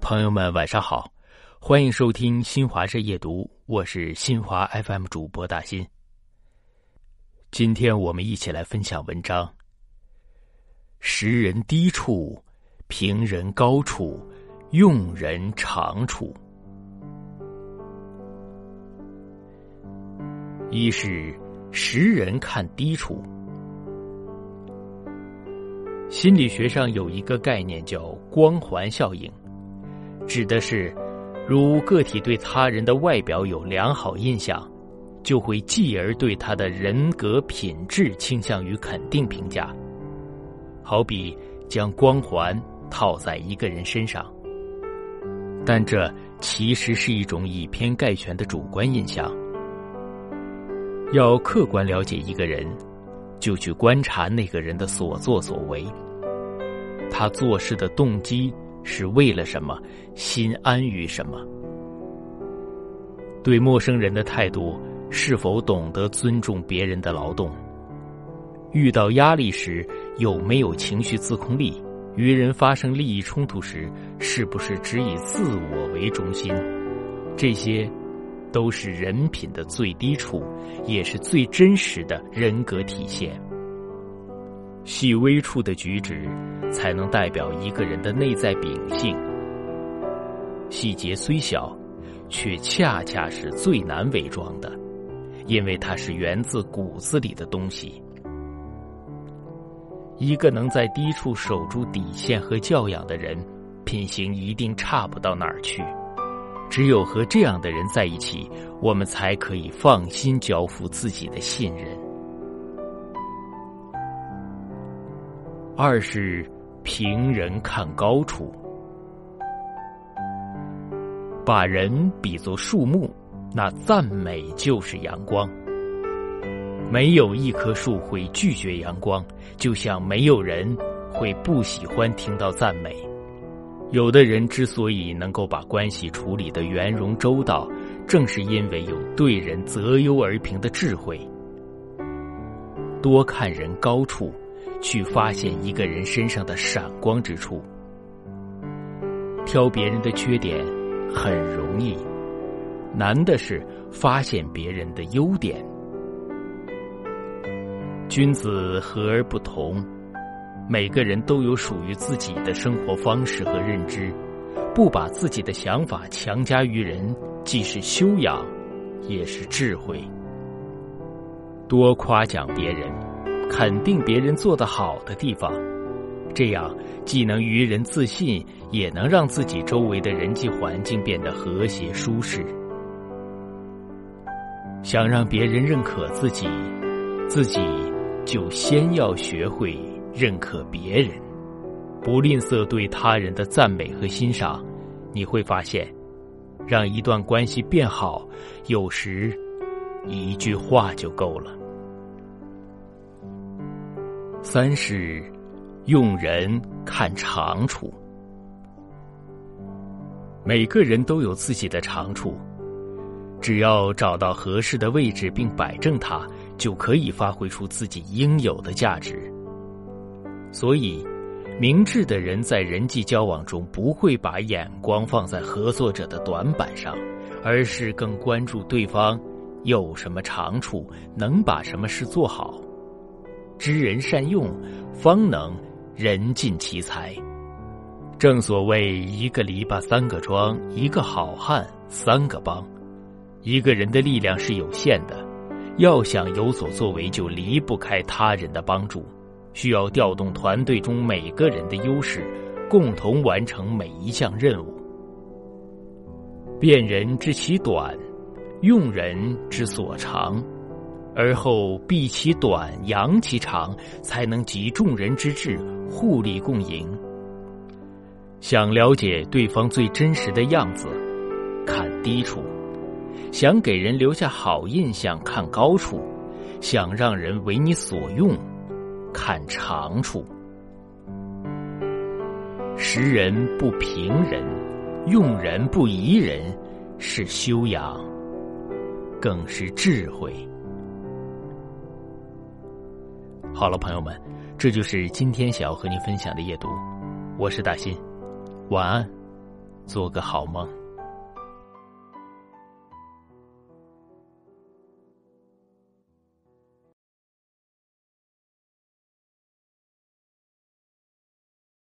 朋友们，晚上好，欢迎收听新华社夜读，我是新华 FM 主播大新。今天我们一起来分享文章：识人低处，评人高处，用人长处。一是识人看低处。心理学上有一个概念叫光环效应。指的是，如个体对他人的外表有良好印象，就会继而对他的人格品质倾向于肯定评价。好比将光环套在一个人身上，但这其实是一种以偏概全的主观印象。要客观了解一个人，就去观察那个人的所作所为，他做事的动机。是为了什么？心安于什么？对陌生人的态度是否懂得尊重别人的劳动？遇到压力时有没有情绪自控力？与人发生利益冲突时是不是只以自我为中心？这些，都是人品的最低处，也是最真实的人格体现。细微处的举止，才能代表一个人的内在秉性。细节虽小，却恰恰是最难伪装的，因为它是源自骨子里的东西。一个能在低处守住底线和教养的人，品行一定差不到哪儿去。只有和这样的人在一起，我们才可以放心交付自己的信任。二是平人看高处，把人比作树木，那赞美就是阳光。没有一棵树会拒绝阳光，就像没有人会不喜欢听到赞美。有的人之所以能够把关系处理的圆融周到，正是因为有对人择优而平的智慧。多看人高处。去发现一个人身上的闪光之处，挑别人的缺点很容易，难的是发现别人的优点。君子和而不同，每个人都有属于自己的生活方式和认知，不把自己的想法强加于人，既是修养，也是智慧。多夸奖别人。肯定别人做得好的地方，这样既能于人自信，也能让自己周围的人际环境变得和谐舒适。想让别人认可自己，自己就先要学会认可别人，不吝啬对他人的赞美和欣赏。你会发现，让一段关系变好，有时一句话就够了。三是用人看长处，每个人都有自己的长处，只要找到合适的位置并摆正它，就可以发挥出自己应有的价值。所以，明智的人在人际交往中不会把眼光放在合作者的短板上，而是更关注对方有什么长处，能把什么事做好。知人善用，方能人尽其才。正所谓一个篱笆三个桩，一个好汉三个帮。一个人的力量是有限的，要想有所作为，就离不开他人的帮助，需要调动团队中每个人的优势，共同完成每一项任务。辨人知其短，用人之所长。而后避其短，扬其长，才能集众人之智，互利共赢。想了解对方最真实的样子，看低处；想给人留下好印象，看高处；想让人为你所用，看长处。识人不平人，用人不疑人，是修养，更是智慧。好了，朋友们，这就是今天想要和您分享的夜读。我是大新，晚安，做个好梦。